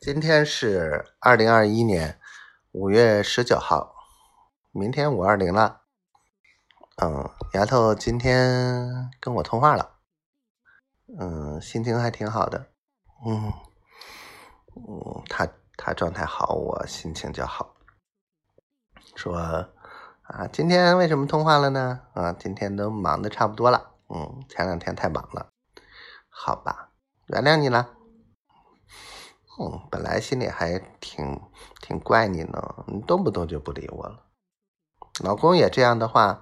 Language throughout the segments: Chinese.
今天是二零二一年五月十九号，明天五二零了。嗯，丫头今天跟我通话了，嗯，心情还挺好的。嗯，嗯，她她状态好，我心情就好。说啊，今天为什么通话了呢？啊，今天都忙的差不多了。嗯，前两天太忙了。好吧，原谅你了。嗯，本来心里还挺挺怪你呢，你动不动就不理我了。老公也这样的话，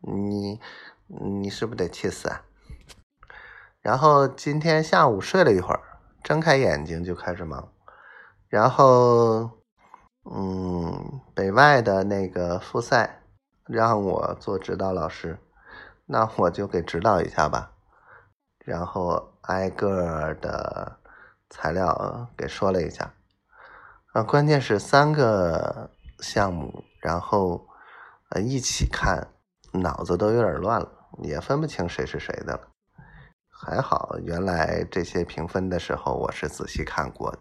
你你是不是得气死啊？然后今天下午睡了一会儿，睁开眼睛就开始忙。然后，嗯，北外的那个复赛让我做指导老师，那我就给指导一下吧。然后挨个的。材料给说了一下，啊，关键是三个项目，然后呃一起看，脑子都有点乱了，也分不清谁是谁的了。还好，原来这些评分的时候我是仔细看过的。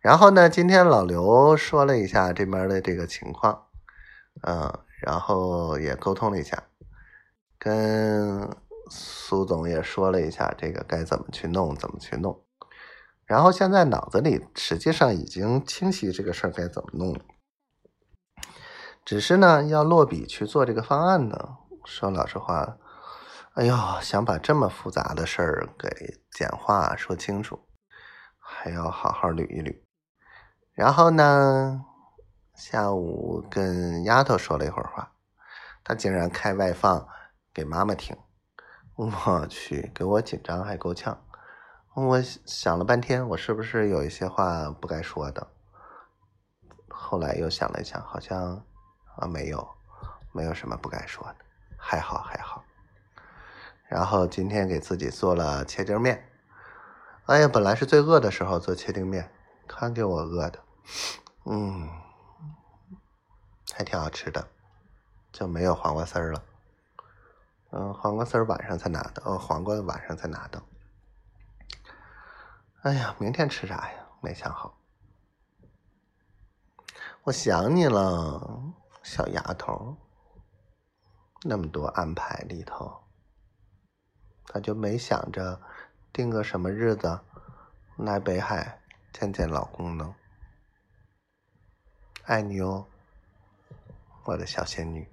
然后呢，今天老刘说了一下这边的这个情况，嗯，然后也沟通了一下，跟苏总也说了一下这个该怎么去弄，怎么去弄。然后现在脑子里实际上已经清晰这个事儿该怎么弄了，只是呢要落笔去做这个方案呢。说老实话，哎呦，想把这么复杂的事儿给简化说清楚，还要好好捋一捋。然后呢，下午跟丫头说了一会儿话，她竟然开外放给妈妈听，我去，给我紧张还够呛。我想了半天，我是不是有一些话不该说的？后来又想了一想，好像啊没有，没有什么不该说的，还好还好。然后今天给自己做了切丁面，哎呀，本来是最饿的时候做切丁面，看给我饿的，嗯，还挺好吃的，就没有黄瓜丝儿了。嗯，黄瓜丝儿晚上才拿的，哦，黄瓜晚上才拿的。哎呀，明天吃啥呀？没想好。我想你了，小丫头。那么多安排里头，他就没想着定个什么日子来北海见见老公呢？爱你哦，我的小仙女。